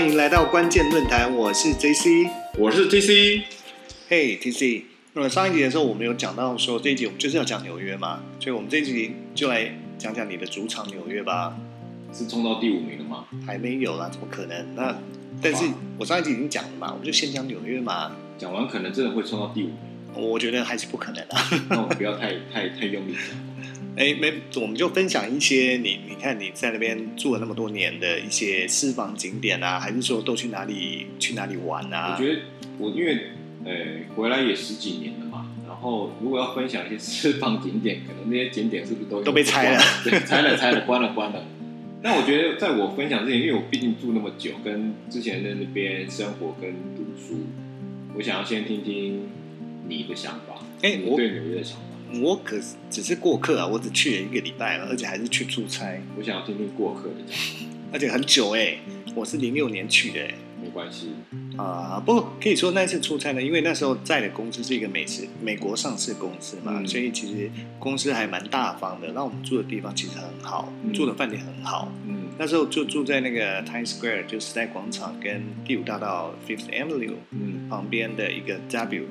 欢迎来到关键论坛，我是 J C。我是 TC，嘿，T C。那么上一集的时候，我们有讲到说这一集我们就是要讲纽约嘛，所以我们这一集就来讲讲你的主场纽约吧。是冲到第五名了吗？还没有啦，怎么可能？那但是我上一集已经讲了嘛，我们就先讲纽约嘛。讲完可能真的会冲到第五名，我觉得还是不可能啊。那我们不要太太太用力讲。哎，没，我们就分享一些你，你看你在那边住了那么多年的一些私房景点啊，还是说都去哪里去哪里玩啊？我觉得我因为呃回来也十几年了嘛，然后如果要分享一些私房景点，可能那些景点是不是都都被拆了？对，拆了拆了，关了关了。但我觉得在我分享之前，因为我毕竟住那么久，跟之前在那边生活跟读书，我想要先听听你的想法，哎我对纽约的想法。我可是只是过客啊，我只去了一个礼拜了，而且还是去出差，我想要听听过客的讲法，而且很久哎、我是零六年去的哎、没关系。啊，不过可以说那次出差呢，因为那时候在的公司是一个美食美国上市公司嘛，嗯。所以其实公司还蛮大方的，让我们住的地方其实很好，嗯。住的饭店很好。嗯。那时候就住在那个 Times Square，就时代广场跟第五大道 Fifth Avenue 嗯，旁边的一个 W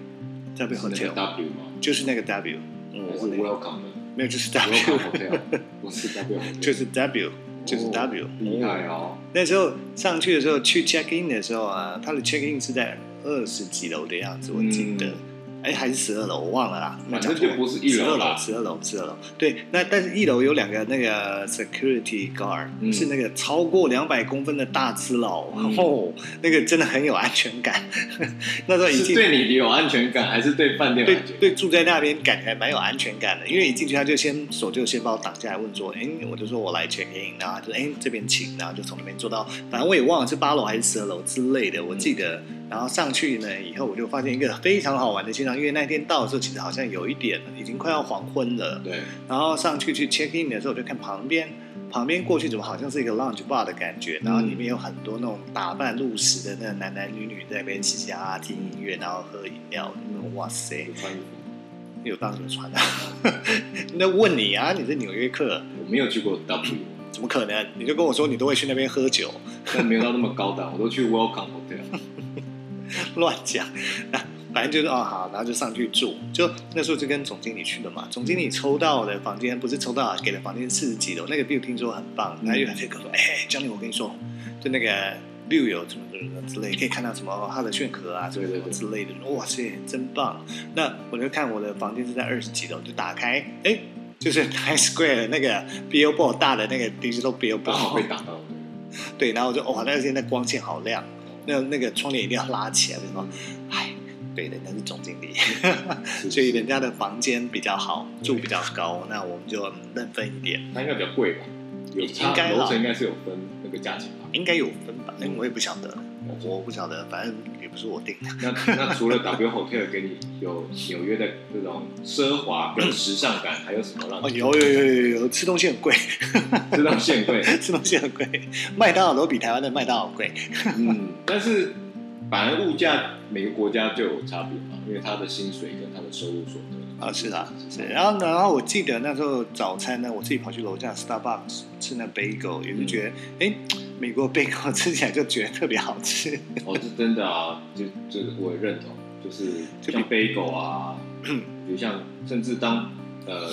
W 是那个 Hotel，W 吗？就是那个 W，嗯，还是我那个 Welcome 的。没有，就是 W，Hotel，不是 W 就是 W，就是哦 W，厉害哦。那时候上去的时候，去 check in 的时候啊，他的 check in 是在二十几楼的样子，我记得。嗯哎，还是十二楼，我忘了啦。反正就不是一楼十二楼，十二楼，十二楼。对，那但是一楼有两个那个 security guard，、嗯是那个超过两百公分的大只佬，嗯哦，那个真的很有安全感。那时候一是进对你有安全感，还是对饭店对？对，住在那边感觉还蛮有安全感的，因为一进去他就先手就先把我挡下来，问说，哎，我就说我来 check in，然后就哎这边请，然后就从那边坐到，反正我也忘了是八楼还是十二楼之类的，我记得。然后上去呢以后，我就发现一个非常好玩的现象，因为那天到的时候其实好像有一点已经快要黄昏了，对，然后上去去 check in 的时候，我就看旁边旁边过去怎么好像是一个 lounge bar 的感觉，然后里面有很多那种打扮入时的那男男女女在那边嘻嘻哈哈听音乐，然后喝饮料，那种哇塞，有穿衣服。有当什么穿啊？那问你啊，你是纽约客，我没有去过 W，怎么可能？你就跟我说你都会去那边喝酒，但没有到那么高档，我都去 Welcome Hotel。乱讲。那 反正就是哦好，然后就上去住。就那时候就跟总经理去的嘛，总经理抽到的房间不是抽到给的房间四十几楼，那个 view 听说很棒，嗯然后有人就跟我说，哎，江宁我跟你说，就那个 view 有什么什么之类，可以看到什么哈德逊河啊，什么什么对对对之类的。哇塞，真棒！那我就看我的房间是在二十几楼，就打开，哎。就是 Times Square 的那个 billboard 大的那个 digital billboard，被打到。对，然后我就哇，那个现在光线好亮，那那个窗帘一定要拉起来，就说，哎，对，人家是总经理，是 所以人家的房间比较好，住比较高，那我们就嗯认分一点，它应该比较贵吧？有应该楼层应该是有分那个价钱吧？应该有分吧？哎嗯我也不晓得，我我不晓得，反正也不是我定的。那那除了 W Hotel 给你有纽约的这种奢华跟时尚感，还有什么让哦，有有有有有，吃东西很贵，吃东西很贵？吃东西很贵，麦当劳都比台湾的麦当劳贵。嗯，但是反而物价每个国家就有差别嘛，因为他的薪水跟他的收入所得啊，是啊，是。然后，然后我记得那时候早餐呢，我自己跑去楼下 Starbucks 吃那 bagel，也是觉得，哎、美国 bagel 吃起来就觉得特别好吃。哦，是真的啊，就这个我也认同，就是就像 bagel 啊，比如像甚至当呃，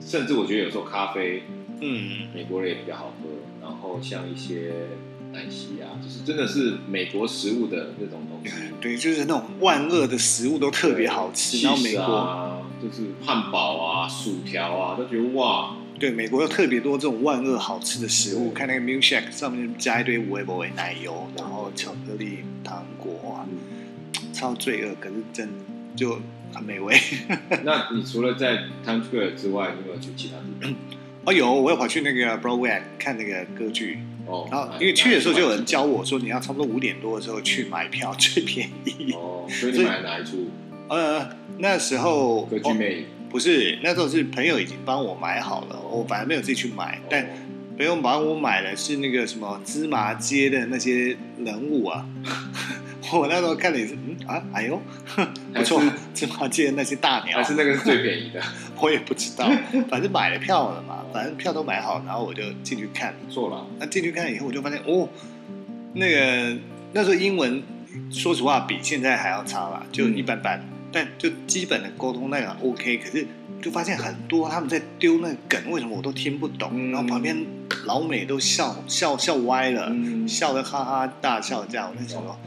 甚至我觉得有时候咖啡嗯，美国人也比较好喝，然后像一些奶昔啊，就是真的是美国食物的那种东西，对，就是那种万恶的食物都特别好吃。然后美国，啊，就是汉堡啊、薯条啊，都觉得哇，对美国有特别多这种万恶好吃的食物。看那个 milkshake 上面加一堆无味不味奶油，然后巧克力、糖果，哇，超罪恶，可是真就很美味。那你除了在 Times Square 之外，你有没有去其他地方？哦，有，我有跑去那个 Broadway 看那个歌剧。哦，然后因为去的时候就有人教我说，你要差不多五点多的时候去买票最便宜。哦，所以你买了哪一出？呃，那时候歌剧魅影。不是，那时候是朋友已经帮我买好了，我反而没有自己去买，但哦朋友帮我买的是那个什么芝麻街的那些人物啊。我那时候看了也是，嗯啊，哎呦，不错，芝麻街的那些大鸟还，是那个是最便宜的，我也不知道，反正买了票了嘛，反正票都买好，然后我就进去看。不错了。那进去看以后，我就发现哦，那个那时候英文，说实话比现在还要差啦，就一般般。但就基本的沟通那个 OK，可是就发现很多他们在丢那个梗，为什么我都听不懂？嗯然后旁边老美都笑笑笑歪了，嗯笑得哈哈大笑这样。我在想说，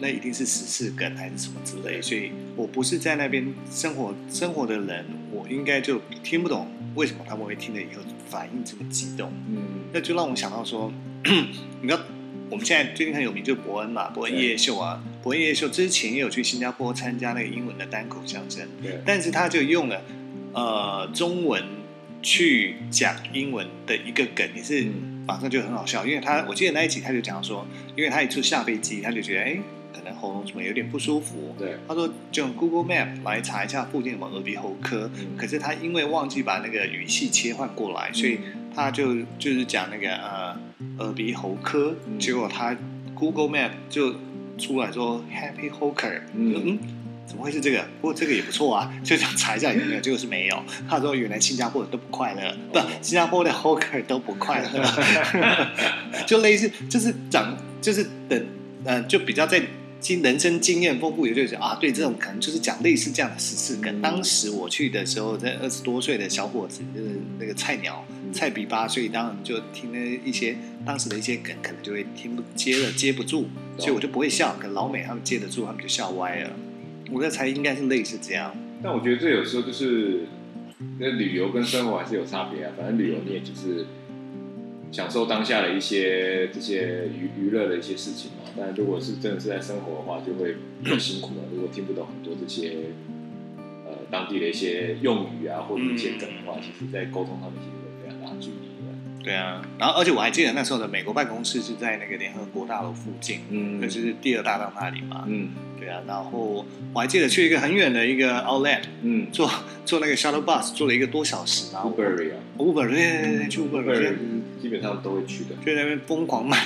那一定是时事梗还是什么之类，所以我不是在那边生活生活的人，我应该就听不懂为什么他们会听了以后反应这么激动。嗯那就让我想到说，你知道我们现在最近很有名就是伯恩嘛，伯恩夜夜秀啊，伯恩夜夜秀之前也有去新加坡参加那个英文的单口相声，对，但是他就用了呃中文去讲英文的一个梗，也是嗯马上就很好笑，因为他我记得那一集他就讲说，因为他一次下飞机，他就觉得哎可能喉咙什么有点不舒服，对，他说就用 Google Map 来查一下附近有没有耳鼻喉科，嗯。可是他因为忘记把那个语系切换过来，所以他就就是讲那个呃耳鼻喉科，嗯结果他 Google Map 就出来说 Happy Hoker，嗯怎么会是这个？不过这个也不错啊，就想查一下有没有，结果是没有。他说原来新加坡人都不快乐，不，新加坡的 Hoker 都不快乐，就类似就是长就是等呃就比较在。经人生经验丰富，也就是啊，对这种可能就是讲类似这样的时事梗。嗯当时我去的时候，在二十多岁的小伙子，就是那个菜鸟，菜比八岁，当然就听了一些当时的一些梗，可能就会听不接了接不住，所以我就不会笑。可老美他们接得住，他们就笑歪了。我在猜应该是类似这样。但我觉得这有时候就是，那旅游跟生活还是有差别啊。反正旅游你也就是享受当下的一些这些娱娱乐的一些事情嘛。但如果是真的是在生活的话，就会比较辛苦了。如果听不懂很多这些呃当地的一些用语啊，或者一些梗的话，其实在沟通上面。对啊，然后而且我还记得那时候的美国办公室是在那个联合国大楼附近，嗯。那就是第二大道那里嘛。嗯。对啊，然后我还记得去一个很远的一个 outlet 嗯。坐坐那个 shuttle bus 坐了一个多小时，然后，Uber 啊。Uber 对对对对去去基本上都会去的，就在那边疯狂买，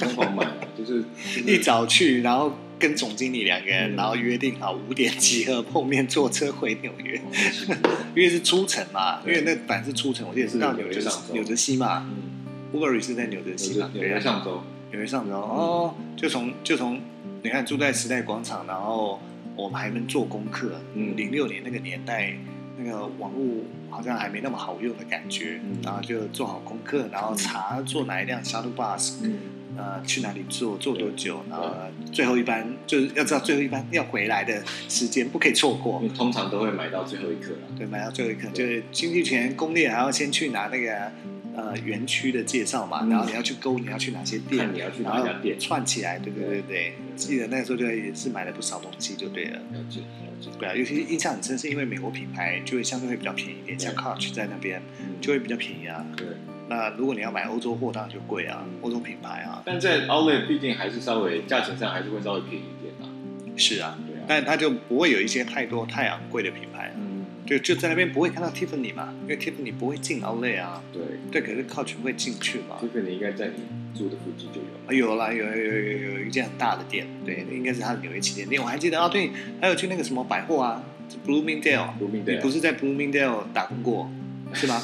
疯狂买就是。一早去，然后跟总经理两个人，嗯。然后约定好五点集合碰面，坐车回纽约，因为是出城嘛，因对为那版是出城，我记得是到纽约纽约上州纽泽西嘛嗯，，Uber 是在纽泽西嘛，有对。啊在上周，纽约上周。哦，就从就从你看住在时代广场，然后我们还能做功课，嗯。零六年那个年代。那个网络好像还没那么好用的感觉，嗯。然后就做好功课，然后查坐哪一辆 shuttle bus，嗯呃，去哪里做做多久，然后最后一班就是要知道最后一班要回来的时间，不可以错过因。为通常都会买到最后一刻啦。对，买到最后一刻，就是经济权攻略还要先去拿那个呃园区的介绍嘛，嗯然后你要去勾你要去哪些店，你要去哪家店，串起来，对对对对。记得那时候就也是买了不少东西，就对了。了解了解，对啊，尤其印象很深，是因为美国品牌就会相对会比较便宜一点，像 Coach 在那边嗯就会比较便宜啊。对。那如果你要买欧洲货，当然就贵啊嗯，欧洲品牌啊。但在 Outlet 毕竟还是稍微价钱上还是会稍微便宜一点啦。是啊，对啊，但它就不会有一些太多太昂贵的品牌，嗯，就就在那边不会看到 Tiffany 嘛，因为 Tiffany 不会进 Outlet 啊，对对，可是 Coach 会进去嘛。，Tiffany 应该在你住的附近就有。啊有啦，有有有有有一间很大的店，对，应该是它的纽约旗舰店。我还记得啊，对，还有去那个什么百货啊，Bloomingdale，Bloomingdale 你不是在 Bloomingdale 打工过是吗？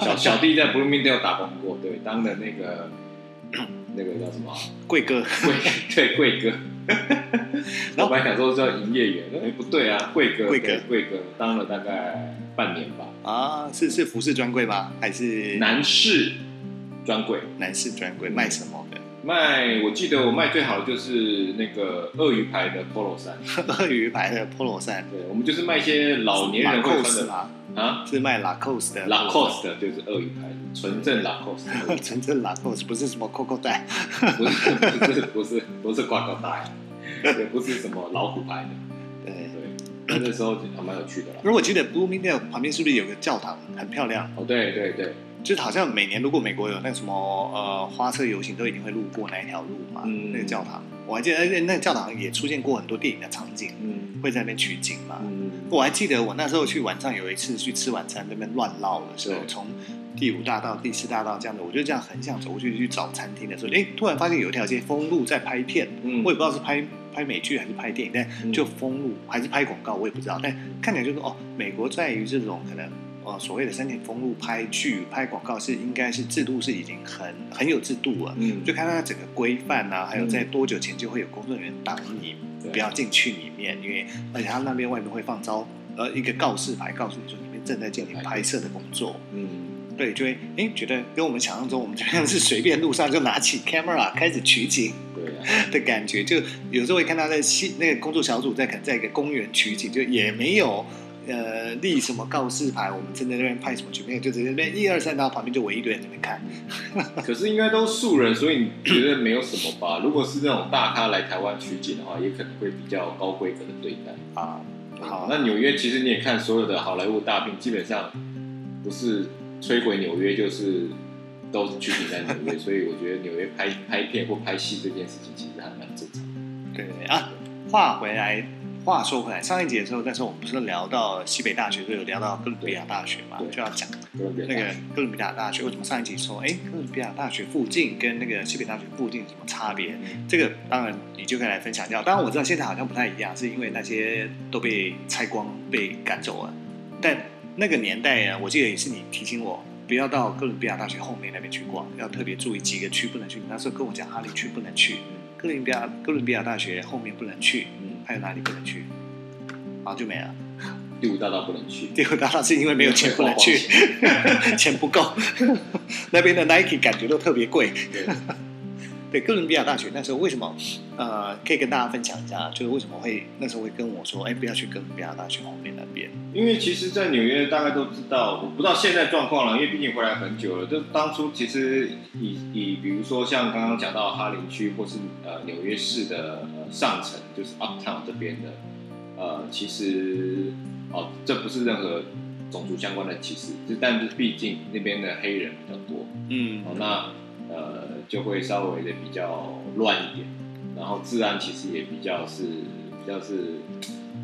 小小弟在 Bloomingdale 打工过，对，当的那个那个叫什么贵哥，贵，对贵哥。然后我本来想说叫营业员，哎不对啊，贵哥，贵哥对贵哥当了大概半年吧，啊，是是服饰专柜吗？还是男士专柜男士专柜卖什么的？卖，我记得我卖最好的就是那个鳄鱼牌的 polo 衫，鳄鱼牌的 polo 衫，对，我们就是卖一些老年人会穿的吗？啊是卖 Lacoste 的，Lacoste 的就是鳄鱼牌，纯正 Lacoste，纯正 Lacoste，不是什么 Coco 带。不是不是不是不是挂钩带，也不是什么老虎牌的，对，对，那那时候还蛮有趣的啦。如果记得 Bloomingdale 旁边是不是有个教堂，很漂亮？哦，对对对，就是好像每年如果美国有那什么呃花车游行，都一定会路过那一条路嘛，嗯那个教堂。我还记得，而且那个教堂也出现过很多电影的场景，嗯会在那边取景嘛。嗯，我还记得我那时候去晚上有一次去吃晚餐，那边乱绕的时候，对从第五大道、第四大道这样的，我就这样横向走过去去找餐厅的时候，哎，突然发现有一条街封路在拍片，嗯我也不知道是拍拍美剧还是拍电影，但嗯就封路还是拍广告，我也不知道。但看起来就是哦，美国在于这种可能呃所谓的申请封路拍剧、拍广告是应该是制度是已经很很有制度了。嗯，就看它整个规范啊，还有嗯在多久前就会有工作人员挡你对不要进去里面，因为而且他那边外面会放招呃一个告示牌，告诉你说里面正在进行拍摄的工作。嗯，对，就会哎觉得跟我们想象中我们这样是随便路上就拿起 camera 开始取景对啊，的感觉，就有时候会看到在西那个工作小组在可能在一个公园取景，就也没有。呃，立什么告示牌？我们正在那边拍什么局？没有，就直接那边一二三，然后旁边就围一堆人在那边看。可是应该都素人，所以你觉得没有什么吧？如果是那种大咖来台湾取景的话，也可能会比较高规格的对待。啊，好，那纽约其实你也看所有的好莱坞大片，基本上不是摧毁纽约，就是都是取景在纽约，所以我觉得纽约拍拍片或拍戏这件事情其实还蛮正常对啊，话回来，话说回来，上一集的时候，那时候我们不是聊到西北大学，就有聊到哥伦比亚大学嘛，就要讲那个哥伦比亚大学为什么上一集说，哎，哥伦比亚大学附近跟那个西北大学附近有什么差别？这个当然你就可以来分享掉。当然我知道现在好像不太一样，是因为那些都被拆光、被赶走了。但那个年代啊，我记得也是你提醒我，不要到哥伦比亚大学后面那边去逛，要特别注意几个区不能去。你那时候跟我讲哈利区不能去，哥伦比亚哥伦比亚大学后面不能去，嗯，还有哪里不能去？然后就没了。第五大道不能去，第五大道是因为没有钱不能去，钱不够。那边的 Nike 感觉都特别贵。对对，哥伦比亚大学那时候为什么？呃，可以跟大家分享一下，就是为什么会那时候会跟我说，哎，不要去哥伦比亚大学后面那边。因为其实，在纽约大概都知道，我不知道现在状况了，因为毕竟回来很久了。就当初其实以以比如说像刚刚讲到哈林区或是呃纽约市的呃上层，就是 Uptown 这边的，呃，其实哦，这不是任何种族相关的歧视，就但是毕竟那边的黑人比较多，嗯。哦，那呃就会稍微的比较乱一点，然后治安其实也比较是比较是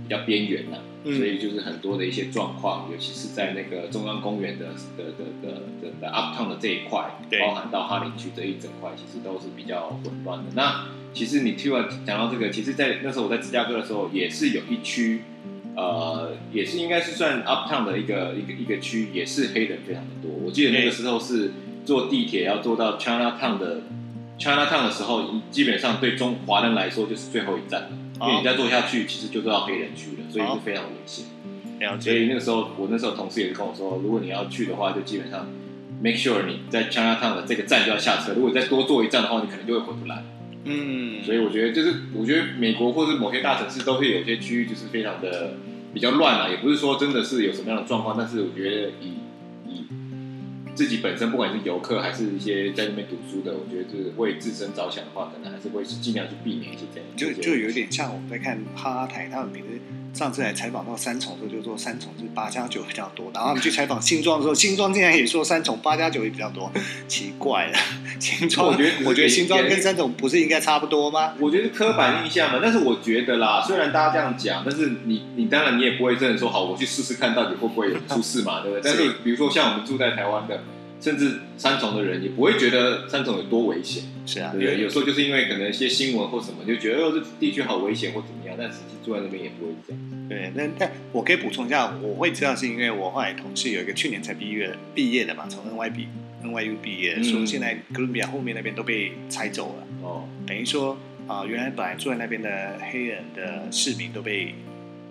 比较边缘呐，嗯。所以就是很多的一些状况，尤其是在那个中央公园的的的的的的 uptown 的这一块，对。包含到哈林区这一整块，其实都是比较混乱的。那其实你听完讲到这个，其实，在那时候我在芝加哥的时候，也是有一区。呃，也是应该是算 uptown 的一个一个一个区，也是黑人非常的多。我记得那个时候是坐地铁要坐到 Chinatown 的 Chinatown 的时候，基本上对中华人来说就是最后一站了，因为你再坐下去，其实就坐到黑人区了，所以是非常危险。了所以。那个时候，我那时候同事也是跟我说，如果你要去的话，就基本上 make sure 你在 Chinatown 的这个站就要下车，如果再多坐一站的话，你可能就会回不来。嗯，所以我觉得就是，我觉得美国或者某些大城市都会有些区域就是非常的比较乱啊，也不是说真的是有什么样的状况，但是我觉得以以自己本身不管是游客还是一些在那边读书的，我觉得就是为自身着想的话，可能还是会尽量去避免一些这样。就就有点像我们在看哈台，他们每次上次来采访到三重的时候，就说三重是八加九比较多，然后我们去采访新庄的时候，新庄竟然也说三重八加九也比较多，奇怪了，新庄我觉得我觉得新庄跟三重不是应该差不多吗？我觉得刻板印象嘛，但是我觉得啦，虽然大家这样讲，但是你你当然你也不会真的说好，我去试试看到底会不会出事嘛，对不对？但是比如说像我们住在台湾的，甚至三重的人也不会觉得三重有多危险，是啊，对对？有时候就是因为可能一些新闻或什么，就觉得哦这地区好危险或怎么样，但实际住在那边也不会这样。对，那但我可以补充一下，我会知道是因为我后来同事有一个去年才毕业毕业的嘛，从 N Y B N Y U 毕业，嗯说现在哥伦比亚后面那边都被拆走了。哦，等于说啊、原来本来住在那边的黑人的市民都被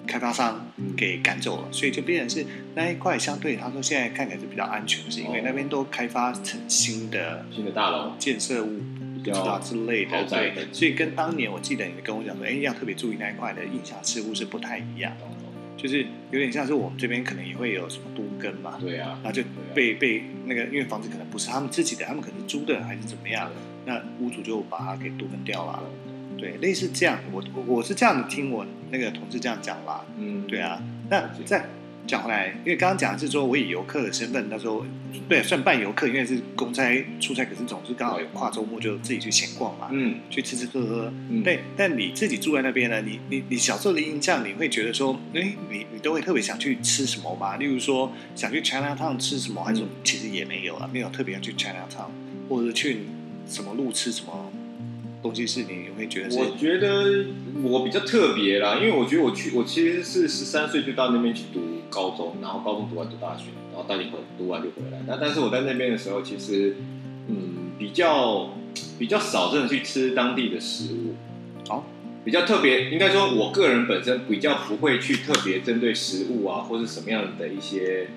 开发商嗯给赶走了，所以就变成是那一块相对他说现在看起来是比较安全，是因为哦那边都开发成新的新的大楼。建设物。比较不知道之类的，对，所以跟当年我记得你跟我讲说，哎，要特别注意那一块的印象似乎是不太一样，就是有点像是我们这边可能也会有什么都根嘛，对啊，然后就被被那个因为房子可能不是他们自己的，他们可能租的还是怎么样，那屋主就把它给都根掉了。对，类似这样，我我我是这样听我那个同事这样讲啦。嗯，对啊，那再讲回来，因为刚刚讲的是说我以游客的身份，那时候对算半游客，因为是公差出差，可是总是刚好有跨周末就自己去闲逛嘛，嗯，去吃吃喝喝。嗯，对，但你自己住在那边呢，你你你小时候的印象，你会觉得说，哎，你你都会特别想去吃什么吗？例如说想去 China Town 吃什么，还是说其实也没有啊，没有特别要去 China Town，或者去什么路吃什么东西是你会觉得是我觉得我比较特别啦，因为我觉得我去，我其实是十三岁就到那边去读高中，然后高中读完读大学，然后大学回读完就回来。那但是我在那边的时候，其实嗯比较比较少真的去吃当地的食物。好，比较特别，应该说我个人本身比较不会去特别针对食物啊，或是什么样的一些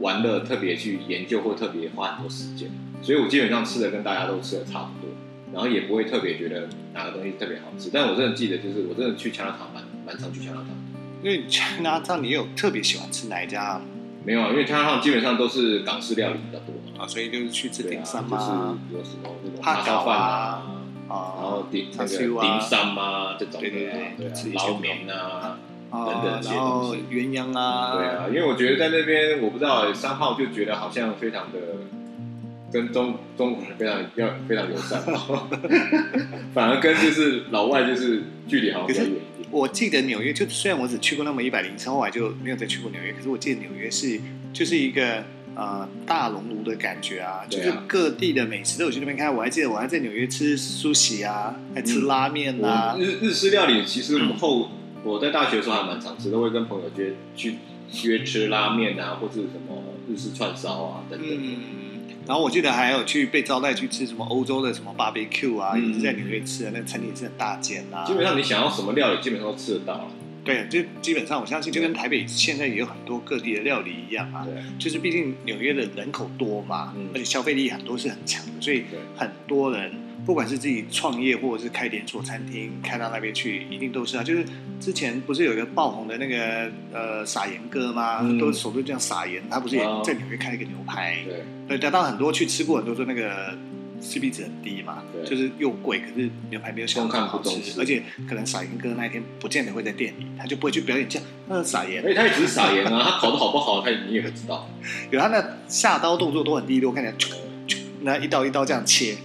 玩乐特别去研究或特别花很多时间。所以我基本上吃的跟大家都吃的差不多，然后也不会特别觉得哪个东西特别好吃。但我真的记得，就是我真的去强乐堂蛮蛮常去强乐堂。因为 China Town 你有特别喜欢吃哪一家没有啊，因为强乐堂基本上都是港式料理比较多嘛，啊？所以就是去吃顶山就是？有什么那种帕叉烧饭啊啊，然啊后顶那个顶山啊这种的对对对吃一些捞面啊，啊等等然后东西鸳鸯啊，对啊，因为我觉得在那边我不知道三号就觉得好像非常的跟中中国人非常要非常友善，反而跟就是老外就是距离好像比较远一点。我记得纽约，就虽然我只去过那么一百零次，后来就没有再去过纽约。可是我记得纽约是就是一个呃大熔炉的感觉啊，就是各地的美食都有去那边看。我还记得我还在纽约吃苏喜啊，还吃拉面啊我，日日式料理其实后我在大学的时候还蛮常吃，都会跟朋友约去约吃拉面啊，或是什么日式串烧啊等等。嗯。然后我记得还有去被招待去吃什么欧洲的什么 barbecue 啊，嗯也是在纽约吃的，那个餐厅也是很大间啊。基本上你想要什么料理，基本上都吃得到了。对，就基本上我相信就跟台北现在也有很多各地的料理一样啊。对，就是毕竟纽约的人口多嘛，嗯而且消费力很多是很强的，所以很多人不管是自己创业或者是开连锁餐厅，开到那边去，一定都是啊。就是之前不是有一个爆红的那个呃撒盐哥吗？嗯都手都这样撒盐，他不是也哦在纽约开了一个牛排？对，对，得到很多去吃过，很多说那个 CP 值很低嘛，对就是又贵，可是牛排没有想象中好吃，而且可能撒盐哥那一天不见得会在店里，他就不会去表演这样那撒盐而。且他也只是撒盐啊，他烤的好不好，他你也会知道。有他那下刀动作都很利落，看起来那一刀一刀这样切，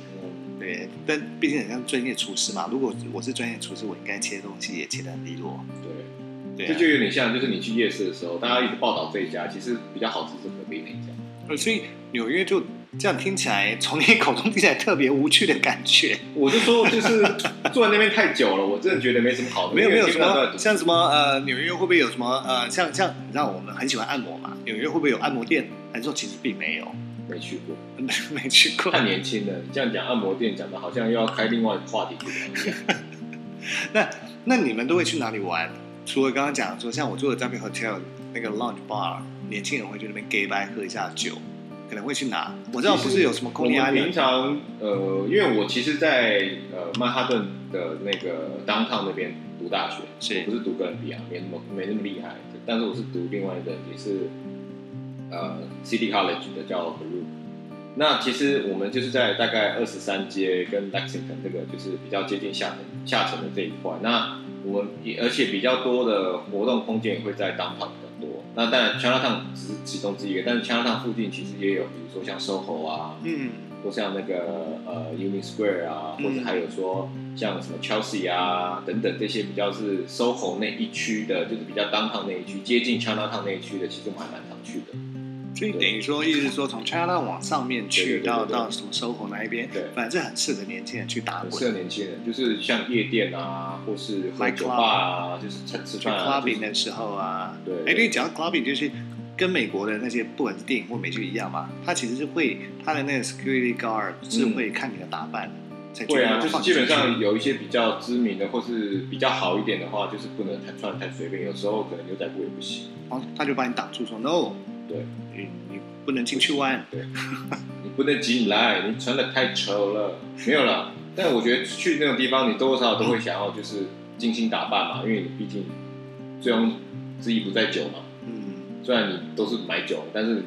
嗯，对，但毕竟很像专业厨师嘛。如果我是专业厨师，我应该切的东西也切得很利落。对，对、啊，这就有点像，就是你去夜市的时候，大家一直报道这一家，其实比较好吃是隔壁那一家。呃所以纽约就这样听起来，从你口中听起来特别无趣的感觉。我就说，就是坐在那边太久了，我真的觉得没什么好的。没有没有什么像什么呃，纽约会不会有什么呃，像像你知道我们很喜欢按摩嘛？纽约会不会有按摩店？还是说其实并没有？没去过，没去过。太年轻了。你这样讲按摩店，讲的好像又要开另外一个话题一样。那那你们都会去哪里玩？除了刚刚讲说，像我住的 W Hotel 那个 lounge bar，年轻人会去那边 gay 拜喝一下酒，可能会去哪？我知道不是有什么我 Coney 们平常呃，因为我其实在，呃曼哈顿的那个 downtown 那边读大学，是我不是读哥伦比亚，没那么没那么厉害，但是我是读另外一个也是呃 City College 的叫 Baruch。那其实我们就是在大概二十三街跟 Lexington 这个就是比较接近下层下层的这一块。那我们也而且比较多的活动空间也会在 downtown 比较多。那当然 Chinatown 只是其中之一个，但是 Chinatown 附近其实也有，比如说像 SOHO 啊，嗯，或像那个呃 Union Square 啊，嗯或者还有说像什么 Chelsea 啊等等这些比较是 SOHO 那一区的，就是比较 downtown 那一区，接近 Chinatown 那一区的，其实我们还蛮常去的。所以等于说，意思是说从 China 往上面去到到什么 SOHO 那一边，对。反正很适合年轻人去打很适。合年轻人，就是像夜店啊，或是喝酒吧啊，就是吃吃去饭啊，clubbing 的时候啊，对。哎，你，讲到 clubbing 就是跟美国的那些不管是电影或美剧一样嘛，它其实是会它的那个 security guard 是会看你的打扮，会啊，就是基本上有一些比较知名的，或是比较好一点的话，就是不能太穿的太随便，有时候可能牛仔裤也不行。哦，他就把你挡住说 no，对，你你不能进去玩。对 你不能进来，你穿的太丑了。没有了，但我觉得去那种地方，你多多少少都会想要就是精心打扮嘛，因为你毕竟醉翁之意不在酒嘛。嗯，虽然你都是买酒，但是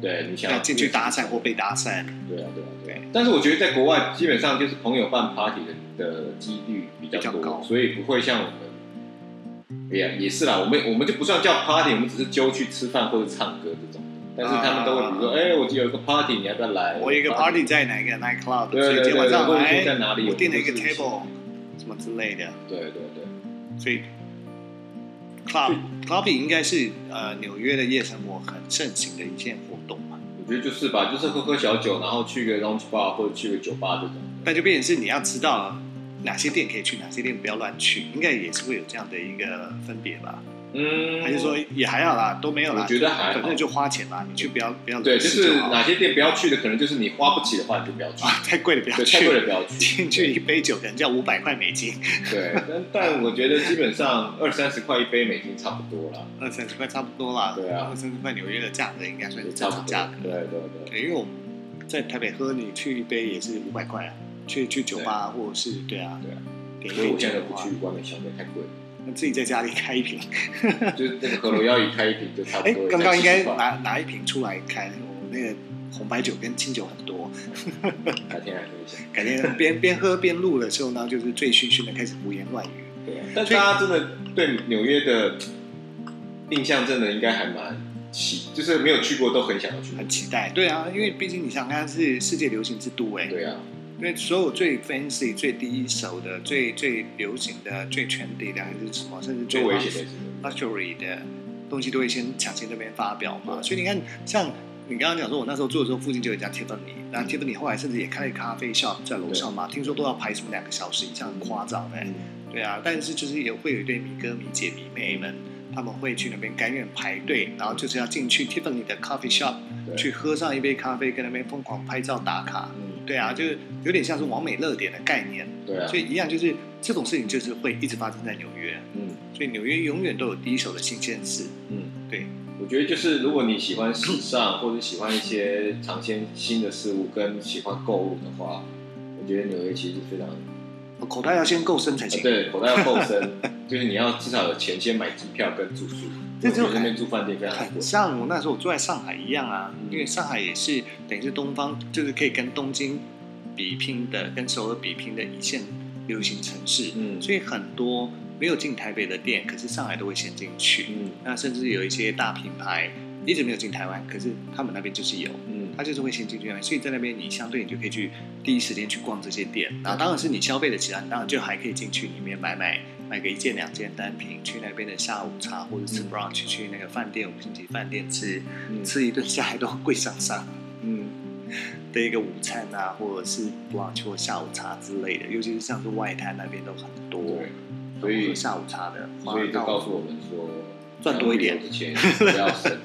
对你想要要进去搭讪或被搭讪，对啊，对啊，对啊。但是我觉得在国外，基本上就是朋友办 party 的的几率比较多，比较高所以不会像我们。也也是啦，我们我们就不算叫 party，我们只是揪去吃饭或者唱歌这种。但是他们都会比如说，哎、我有一个 party，你要不要来？啊我有一个 party 在哪个 night club，对所以今天晚上对对对来在哪里我订了一个 table，什么之类的，对对对，所以 club clubbing 应该是呃纽约的夜生活很盛行的一件活动嘛。我觉得就是吧，就是喝喝小酒，然后去个 lounge bar 或者去个酒吧这种。那就变成是你要知道哪些店可以去，哪些店不要乱去，应该也是会有这样的一个分别吧。嗯，还是说也还好啦，都没有啦？我觉得还好反正就花钱吧，你去不要不要对，就是哪些店不要去的，可能就是你花不起的话，你就不要去。啊，太贵了不要去，太贵了。不要去。进去一杯酒可能要五百块美金，对，但但我觉得基本上二三十块一杯美金差不多啦，二三十块差不多啦。对啊二三十块纽约的价格应该算是差不多正常价。格。对对对，对，因为我们在台北喝，你去一杯也是五百块啊。去去酒吧或者是对啊，对啊，所以我现在都不去，外面消费太贵了。那自己在家里开一瓶。就是那个和罗要一开一瓶就差不哎多。，刚刚应该拿拿拿一瓶出来开，我那个红白酒跟清酒很多，改天来喝一下。改天边边喝边录的时候呢，就是醉醺醺的开始胡言乱语。对啊，但大家真的对纽约的印象真的应该还蛮奇，就是没有去过都很想要去。很期待，对啊，因为毕竟你想看是世界流行之都哎，对啊，因为所有最 fancy、最第一手的、最最流行的、最 trendy 的，还是什么，甚至最 luxury 的东西，都会先抢先那边发表嘛。所以你看，像你刚刚讲说，我那时候做的时候，附近就有一家 Tiffany，那 Tiffany 后来甚至也开了咖啡 shop 在楼上嘛，听说都要排什么两个小时以上，很夸张哎。嗯，对啊，但是就是也会有一对迷哥、迷姐、迷妹们，他们会去那边甘愿排队，然后就是要进去 Tiffany 的 coffee shop 去喝上一杯咖啡，跟那边疯狂拍照打卡。嗯，对啊，就是有点像是完美热点的概念，对啊所，以一样就是这种事情就是会一直发生在纽约，嗯所以纽约永远都有第一手的新鲜事。嗯，对，我觉得就是如果你喜欢时尚或者喜欢一些尝鲜新的事物，跟喜欢购物的话，我觉得纽约其实是非常，口袋要先够深才啊行。对，口袋要够深，就是你要至少有钱先买机票跟住宿。这就我那边住饭店非常很贵。像我那时候我住在上海一样啊，嗯因为上海也是等于是东方，就是可以跟东京比拼的，跟首尔比拼的一线流行城市，嗯所以很多没有进台北的店，可是上海都会先进去。嗯那甚至有一些大品牌一直没有进台湾，可是他们那边就是有，嗯他就是会先进去那边，所以在那边你相对你就可以去第一时间去逛这些店。然后当然是你消费得起来，你当然就还可以进去里面买买买个一件两件单品，去那边的下午茶或者吃嗯 brunch，去那个饭店五星级饭店吃，嗯吃一顿下来都贵上上嗯，的一个午餐啊，或者是 brunch 或下午茶之类的，尤其是像是外滩那边都很多对，，所以喝下午茶的，所以就告诉我们说，赚多一点的钱 不要省，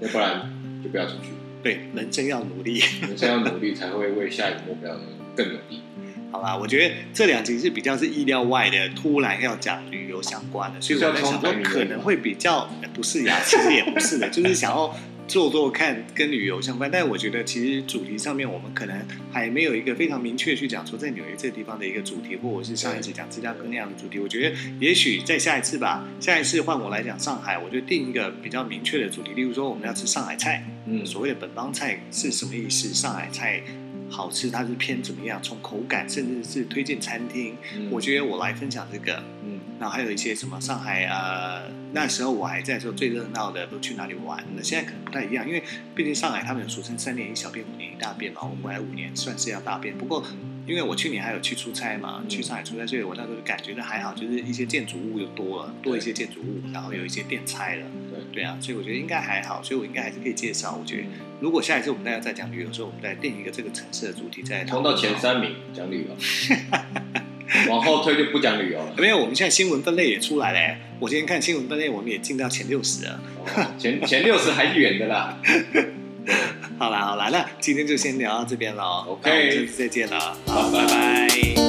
要不然就不要出去。对人生要努力。人生要努力，才会为下一个目标更努力。好吧，我觉得这两集是比较是意料外的，突然要讲旅游相关的，所以我在想说可能会比较呃不是呀，其实也不是的，就是想要做做看跟旅游相关。但我觉得其实主题上面我们可能还没有一个非常明确去讲说在纽约这个地方的一个主题，或者是上一次讲芝加哥那样的主题。我觉得也许在下一次吧，下一次换我来讲上海，我就定一个比较明确的主题，例如说我们要吃上海菜，嗯所谓的本帮菜是什么意思？上海菜好吃，它是偏怎么样？从口感甚至是推荐餐厅，嗯我觉得我来分享这个。嗯然后还有一些什么上海呃，那时候我还在说最热闹的都去哪里玩？那现在可能不太一样，因为毕竟上海他们有俗称三年一小变，五年一大变嘛。我们回来五年算是要大变，不过因为我去年还有去出差嘛，嗯去上海出差，所以我那时候就感觉到还好，就是一些建筑物又多了，多一些建筑物，然后有一些店拆了。对对啊，所以我觉得应该还好，所以我应该还是可以介绍。我觉得嗯如果下一次我们大家再讲旅游的时候，我们再定一个这个城市的主题，再讨冲到前三名讲旅游，往后推就不讲旅游了。没有，我们现在新闻分类也出来了。我今天看新闻分类，我们也进到前六十了。哦前前六十还远的啦。好啦好啦，那今天就先聊到这边了。OK 下次再见了，好，拜拜拜拜